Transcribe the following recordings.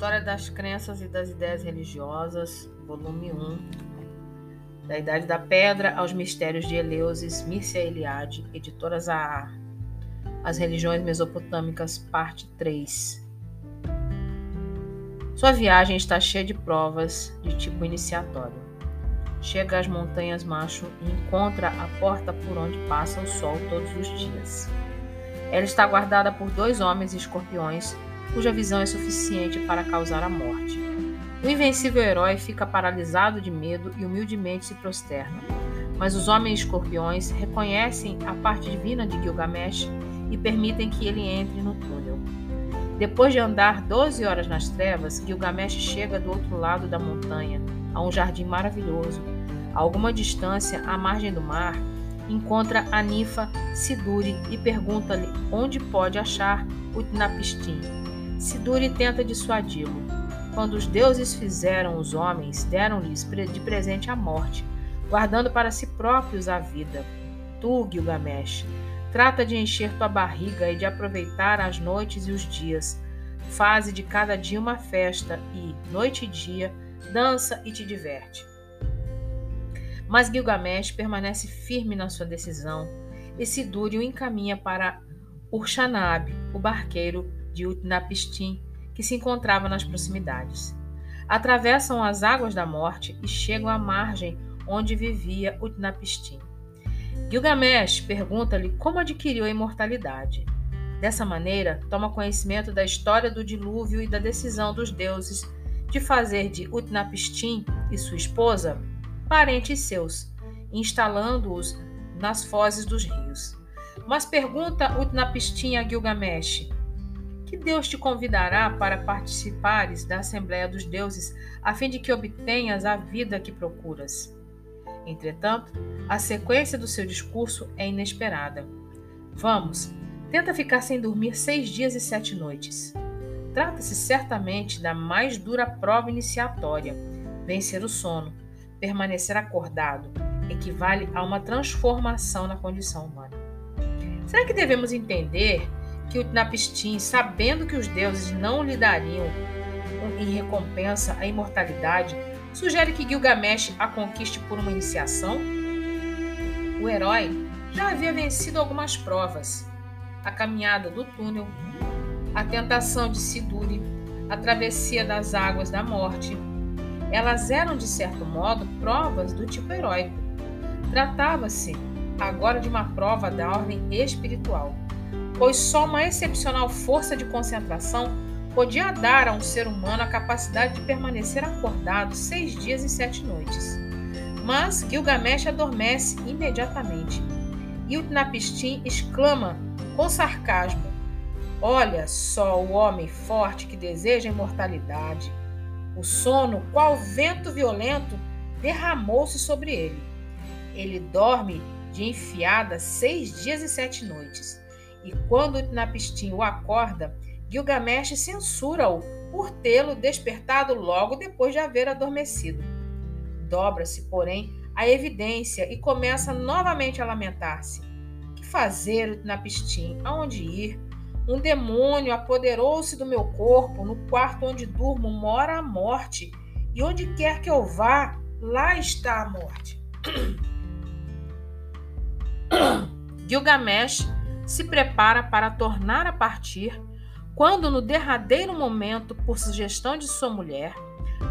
História das Crenças e das Ideias Religiosas, volume 1, da Idade da Pedra aos Mistérios de Eleusis, Mircea Eliade, editoras AA. As Religiões Mesopotâmicas, parte 3. Sua viagem está cheia de provas de tipo iniciatório. Chega às Montanhas Macho e encontra a porta por onde passa o sol todos os dias. Ela está guardada por dois homens escorpiões cuja visão é suficiente para causar a morte. O invencível herói fica paralisado de medo e humildemente se prosterna. Mas os homens escorpiões reconhecem a parte divina de Gilgamesh e permitem que ele entre no túnel. Depois de andar 12 horas nas trevas, Gilgamesh chega do outro lado da montanha, a um jardim maravilhoso. A alguma distância, à margem do mar, encontra a ninfa Siduri e pergunta-lhe onde pode achar Utnapishtim. Siduri tenta dissuadi-lo. Quando os deuses fizeram os homens, deram-lhes de presente a morte, guardando para si próprios a vida. Tu, Gilgamesh, trata de encher tua barriga e de aproveitar as noites e os dias. Faze de cada dia uma festa e, noite e dia, dança e te diverte. Mas Gilgamesh permanece firme na sua decisão e Siduri o encaminha para Urshanab, o barqueiro de Utnapishtim, que se encontrava nas proximidades. Atravessam as águas da morte e chegam à margem onde vivia Utnapishtim. Gilgamesh pergunta-lhe como adquiriu a imortalidade. Dessa maneira, toma conhecimento da história do dilúvio e da decisão dos deuses de fazer de Utnapishtim e sua esposa parentes seus, instalando-os nas fozes dos rios. Mas pergunta Utnapishtim a Gilgamesh: que Deus te convidará para participares da Assembleia dos Deuses, a fim de que obtenhas a vida que procuras. Entretanto, a sequência do seu discurso é inesperada. Vamos, tenta ficar sem dormir seis dias e sete noites. Trata-se certamente da mais dura prova iniciatória. Vencer o sono, permanecer acordado, equivale a uma transformação na condição humana. Será que devemos entender que Utnapishtim, sabendo que os deuses não lhe dariam em recompensa a imortalidade, sugere que Gilgamesh a conquiste por uma iniciação? O herói já havia vencido algumas provas: a caminhada do túnel, a tentação de Siduri, a travessia das águas da morte. Elas eram, de certo modo, provas do tipo heróico. Tratava-se agora de uma prova da ordem espiritual pois só uma excepcional força de concentração podia dar a um ser humano a capacidade de permanecer acordado seis dias e sete noites. Mas Gilgamesh adormece imediatamente. E Utnapishtim exclama com sarcasmo: Olha só o homem forte que deseja imortalidade. O sono, qual vento violento, derramou-se sobre ele. Ele dorme de enfiada seis dias e sete noites. E quando Utnapishtim o acorda, Gilgamesh censura-o por tê-lo despertado logo depois de haver adormecido. Dobra-se, porém, a evidência e começa novamente a lamentar-se. Que fazer, Utnapishtim? Aonde ir? Um demônio apoderou-se do meu corpo, no quarto onde durmo mora a morte, e onde quer que eu vá, lá está a morte. Gilgamesh se prepara para tornar a partir, quando no derradeiro momento, por sugestão de sua mulher,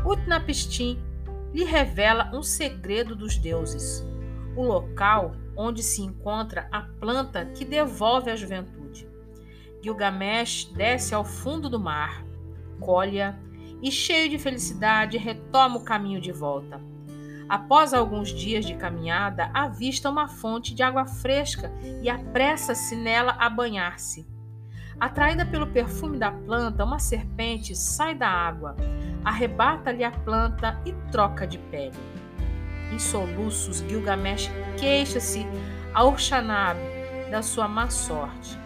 Utnapishtim lhe revela um segredo dos deuses, o local onde se encontra a planta que devolve a juventude. Gilgamesh desce ao fundo do mar, colhe-a e, cheio de felicidade, retoma o caminho de volta. Após alguns dias de caminhada, avista uma fonte de água fresca e apressa-se nela a banhar-se. Atraída pelo perfume da planta, uma serpente sai da água, arrebata-lhe a planta e troca de pele. Em soluços, Gilgamesh queixa-se a Urshanab da sua má sorte.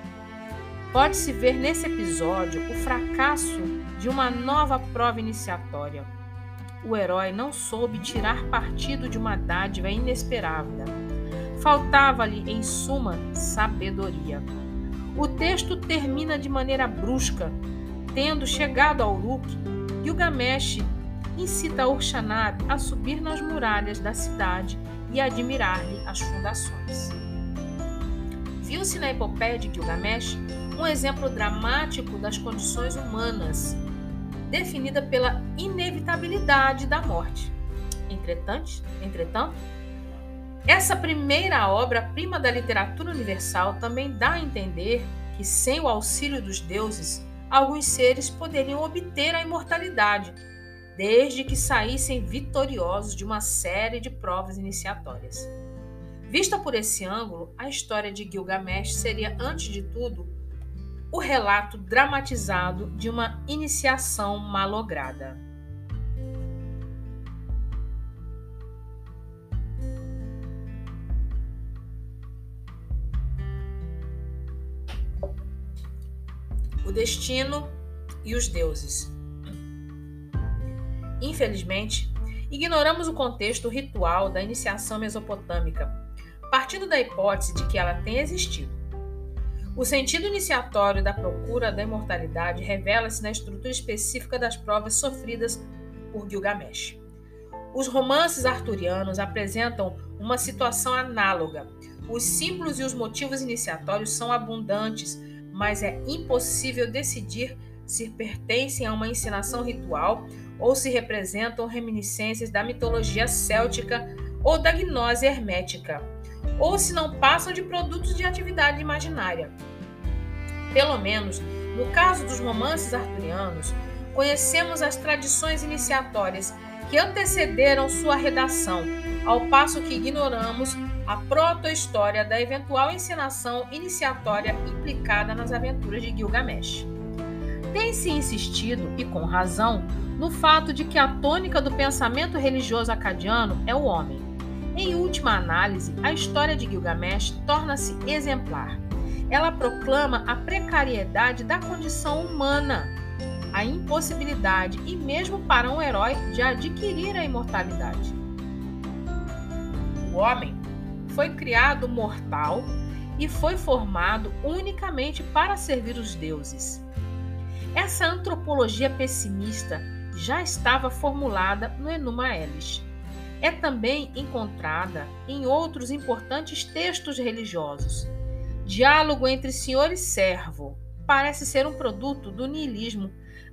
Pode-se ver nesse episódio o fracasso de uma nova prova iniciatória o herói não soube tirar partido de uma dádiva inesperada. Faltava-lhe, em suma, sabedoria. O texto termina de maneira brusca. Tendo chegado ao Uruk, Gilgamesh incita Urshanabi a subir nas muralhas da cidade e admirar-lhe as fundações. Viu-se na epopeia de Gilgamesh um exemplo dramático das condições humanas, definida pela inevitabilidade da morte. Entretanto, entretanto essa primeira obra-prima da literatura universal também dá a entender que, sem o auxílio dos deuses, alguns seres poderiam obter a imortalidade, desde que saíssem vitoriosos de uma série de provas iniciatórias. Vista por esse ângulo, a história de Gilgamesh seria, antes de tudo, o relato dramatizado de uma iniciação malograda. O destino e os deuses. Infelizmente, ignoramos o contexto ritual da iniciação mesopotâmica, partindo da hipótese de que ela tenha existido. O sentido iniciatório da procura da imortalidade revela-se na estrutura específica das provas sofridas por Gilgamesh. Os romances arturianos apresentam uma situação análoga. Os símbolos e os motivos iniciatórios são abundantes, mas é impossível decidir se pertencem a uma ensinação ritual ou se representam reminiscências da mitologia céltica ou da gnose hermética, ou se não passam de produtos de atividade imaginária. Pelo menos, no caso dos romances arturianos, conhecemos as tradições iniciatórias que antecederam sua redação, ao passo que ignoramos a proto-história da eventual encenação iniciatória implicada nas aventuras de Gilgamesh. Tem-se insistido, e com razão, no fato de que a tônica do pensamento religioso acadiano é o homem. Em última análise, a história de Gilgamesh torna-se exemplar. Ela proclama a precariedade da condição humana, a impossibilidade, e mesmo para um herói, de adquirir a imortalidade. O homem foi criado mortal e foi formado unicamente para servir os deuses. Essa antropologia pessimista já estava formulada no Enuma Elish. É também encontrada em outros importantes textos religiosos. Diálogo entre senhor e servo parece ser um produto do niilismo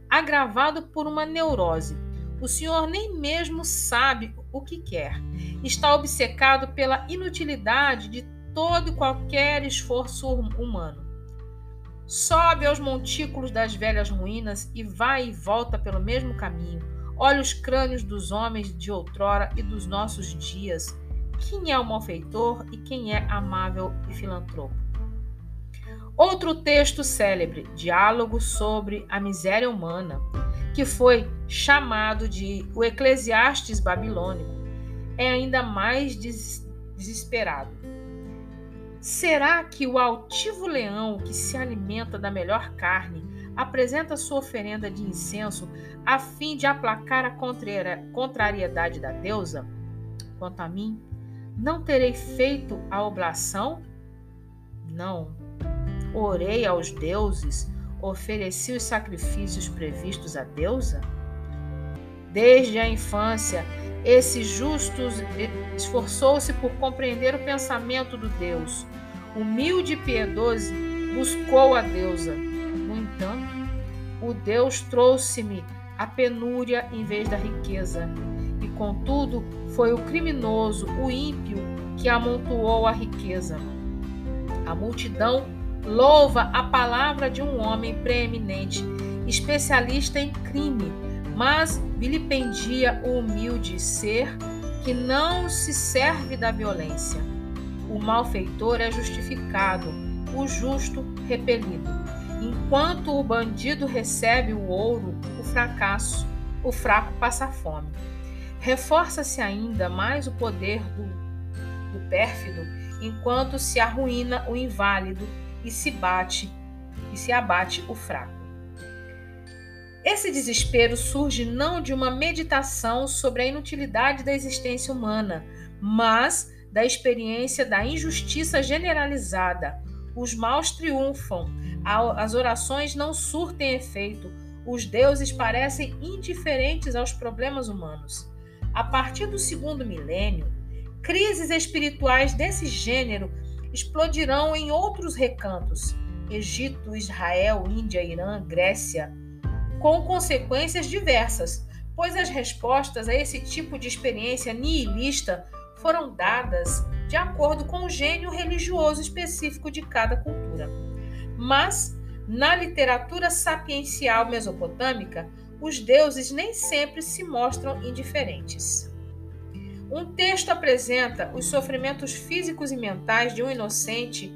agravado por uma neurose. O senhor nem mesmo sabe o que quer. Está obcecado pela inutilidade de todo e qualquer esforço humano. Sobe aos montículos das velhas ruínas e vai e volta pelo mesmo caminho. Olha os crânios dos homens de outrora e dos nossos dias. Quem é o malfeitor e quem é amável e filantropo? Outro texto célebre, Diálogo sobre a Miséria Humana, que foi chamado de o Eclesiastes Babilônico, é ainda mais des desesperado. Será que o altivo leão que se alimenta da melhor carne apresenta sua oferenda de incenso a fim de aplacar a contrariedade da deusa? Quanto a mim, não terei feito a oblação? Não. Orei aos deuses, ofereci os sacrifícios previstos à deusa? Desde a infância, esse justo esforçou-se por compreender o pensamento do Deus. Humilde e piedoso, buscou a deusa. Entanto, o Deus trouxe-me a penúria em vez da riqueza. E contudo, foi o criminoso, o ímpio, que amontoou a riqueza. A multidão louva a palavra de um homem preeminente, especialista em crime mas vilipendia o humilde ser que não se serve da violência. O malfeitor é justificado, o justo repelido. Enquanto o bandido recebe o ouro, o fracasso, o fraco passa fome. Reforça-se ainda mais o poder do, do pérfido, enquanto se arruína o inválido e se bate e se abate o fraco. Esse desespero surge não de uma meditação sobre a inutilidade da existência humana, mas da experiência da injustiça generalizada. Os maus triunfam, as orações não surtem efeito, os deuses parecem indiferentes aos problemas humanos. A partir do segundo milênio, crises espirituais desse gênero explodirão em outros recantos Egito, Israel, Índia, Irã, Grécia com consequências diversas, pois as respostas a esse tipo de experiência nihilista foram dadas de acordo com o gênio religioso específico de cada cultura. Mas, na literatura sapiencial mesopotâmica, os deuses nem sempre se mostram indiferentes. Um texto apresenta os sofrimentos físicos e mentais de um inocente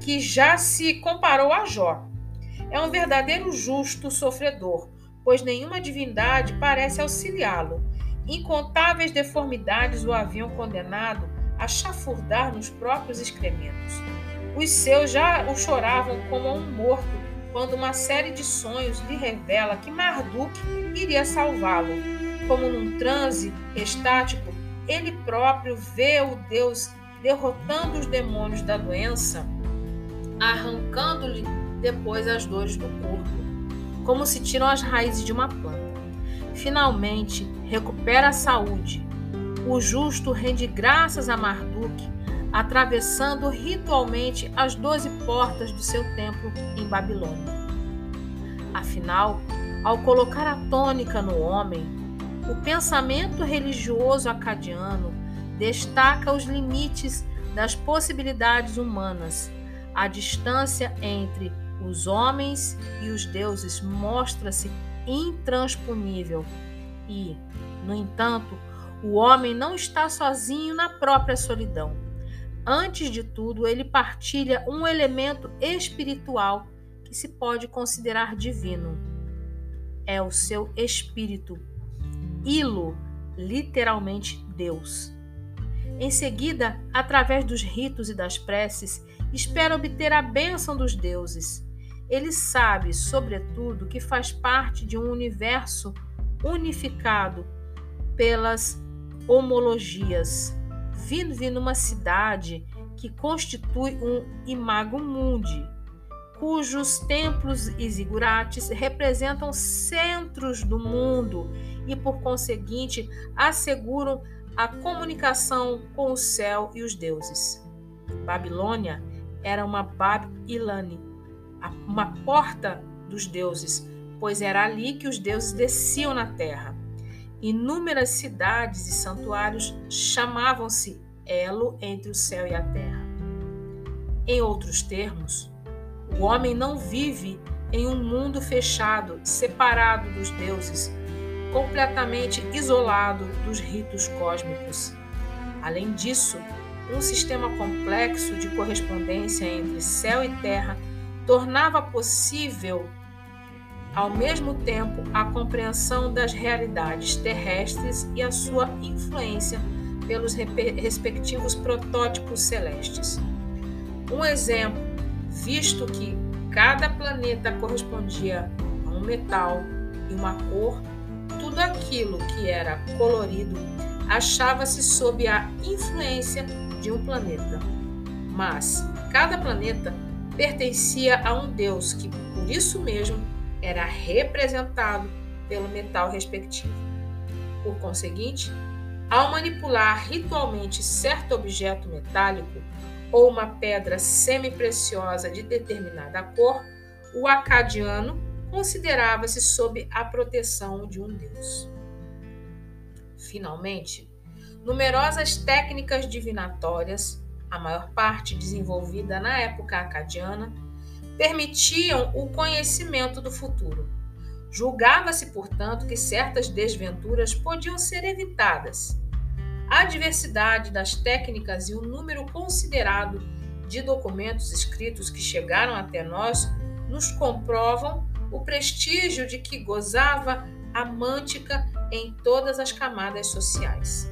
que já se comparou a Jó. É um verdadeiro justo sofredor, pois nenhuma divindade parece auxiliá-lo. Incontáveis deformidades o haviam condenado a chafurdar nos próprios excrementos. Os seus já o choravam como um morto, quando uma série de sonhos lhe revela que Marduk iria salvá-lo. Como num transe estático, ele próprio vê o Deus derrotando os demônios da doença, arrancando-lhe depois as dores do corpo, como se tiram as raízes de uma planta. Finalmente, recupera a saúde. O justo rende graças a Marduk, atravessando ritualmente as doze portas do seu templo em Babilônia. Afinal, ao colocar a tônica no homem, o pensamento religioso acadiano destaca os limites das possibilidades humanas. A distância entre os homens e os deuses mostra-se intransponível e, no entanto, o homem não está sozinho na própria solidão. Antes de tudo, ele partilha um elemento espiritual que se pode considerar divino. É o seu espírito. Ilo, literalmente Deus. Em seguida, através dos ritos e das preces, espera obter a bênção dos deuses. Ele sabe, sobretudo, que faz parte de um universo unificado pelas homologias. Vive numa cidade que constitui um imago mundi, cujos templos e zigurates representam centros do mundo e, por conseguinte, asseguram a comunicação com o céu e os deuses. Babilônia era uma Bab Ilani, uma porta dos deuses, pois era ali que os deuses desciam na terra. Inúmeras cidades e santuários chamavam-se elo entre o céu e a terra. Em outros termos, o homem não vive em um mundo fechado, separado dos deuses, completamente isolado dos ritos cósmicos. Além disso, um sistema complexo de correspondência entre céu e terra tornava possível, ao mesmo tempo, a compreensão das realidades terrestres e a sua influência pelos respectivos protótipos celestes. Um exemplo, visto que cada planeta correspondia a um metal e uma cor, tudo aquilo que era colorido achava-se sob a influência de um planeta. Mas cada planeta pertencia a um deus que, por isso mesmo, era representado pelo metal respectivo. Por conseguinte, ao manipular ritualmente certo objeto metálico ou uma pedra semi-preciosa de determinada cor, o acadiano considerava-se sob a proteção de um deus. Finalmente, numerosas técnicas divinatórias a maior parte desenvolvida na época acadiana, permitiam o conhecimento do futuro. Julgava-se, portanto, que certas desventuras podiam ser evitadas. A diversidade das técnicas e o número considerado de documentos escritos que chegaram até nós nos comprovam o prestígio de que gozava a mântica em todas as camadas sociais.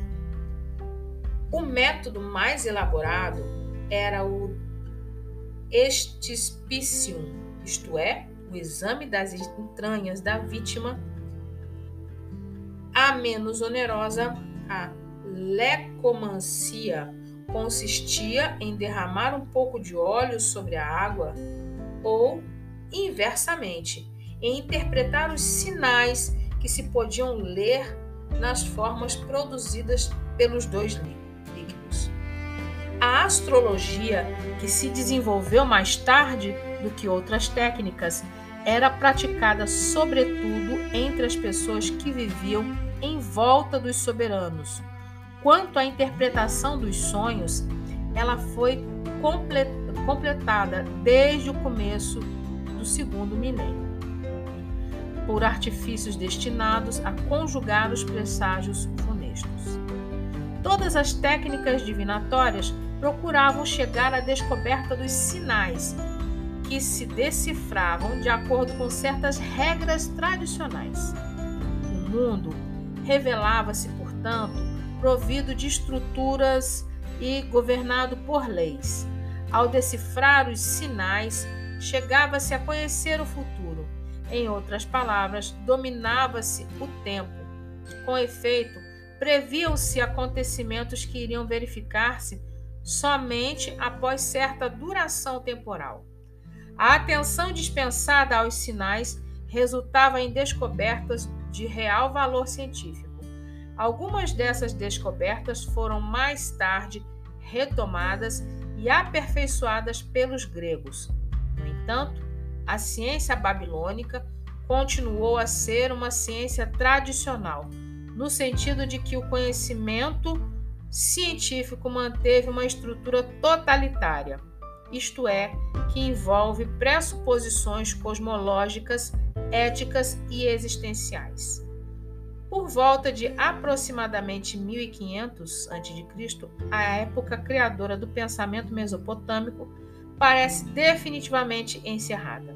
O método mais elaborado era o estispicium, isto é, o exame das entranhas da vítima. A menos onerosa, a lecomancia, consistia em derramar um pouco de óleo sobre a água ou, inversamente, em interpretar os sinais que se podiam ler nas formas produzidas pelos dois líquidos. A astrologia, que se desenvolveu mais tarde do que outras técnicas, era praticada sobretudo entre as pessoas que viviam em volta dos soberanos. Quanto à interpretação dos sonhos, ela foi completada desde o começo do segundo milênio por artifícios destinados a conjugar os presságios funestos. Todas as técnicas divinatórias procuravam chegar à descoberta dos sinais que se decifravam de acordo com certas regras tradicionais. O mundo revelava-se, portanto, provido de estruturas e governado por leis. Ao decifrar os sinais, chegava-se a conhecer o futuro em outras palavras, dominava-se o tempo. Com efeito, previam-se acontecimentos que iriam verificar-se somente após certa duração temporal. A atenção dispensada aos sinais resultava em descobertas de real valor científico. Algumas dessas descobertas foram mais tarde retomadas e aperfeiçoadas pelos gregos. No entanto, a ciência babilônica continuou a ser uma ciência tradicional, no sentido de que o conhecimento científico manteve uma estrutura totalitária, isto é, que envolve pressuposições cosmológicas, éticas e existenciais. Por volta de aproximadamente 1500 a.C., a época criadora do pensamento mesopotâmico parece definitivamente encerrada.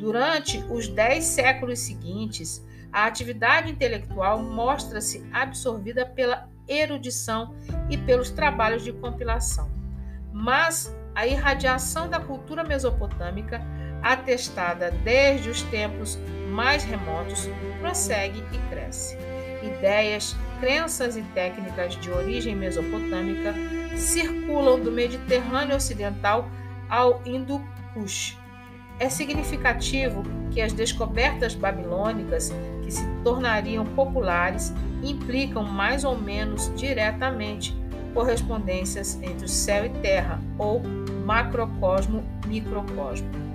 Durante os dez séculos seguintes, a atividade intelectual mostra-se absorvida pela erudição e pelos trabalhos de compilação. Mas a irradiação da cultura mesopotâmica, atestada desde os tempos mais remotos, prossegue e cresce. Ideias, crenças e técnicas de origem mesopotâmica circulam do Mediterrâneo Ocidental ao Hindu Kush. É significativo que as descobertas babilônicas, que se tornariam populares, implicam mais ou menos diretamente correspondências entre o céu e terra, ou macrocosmo-microcosmo.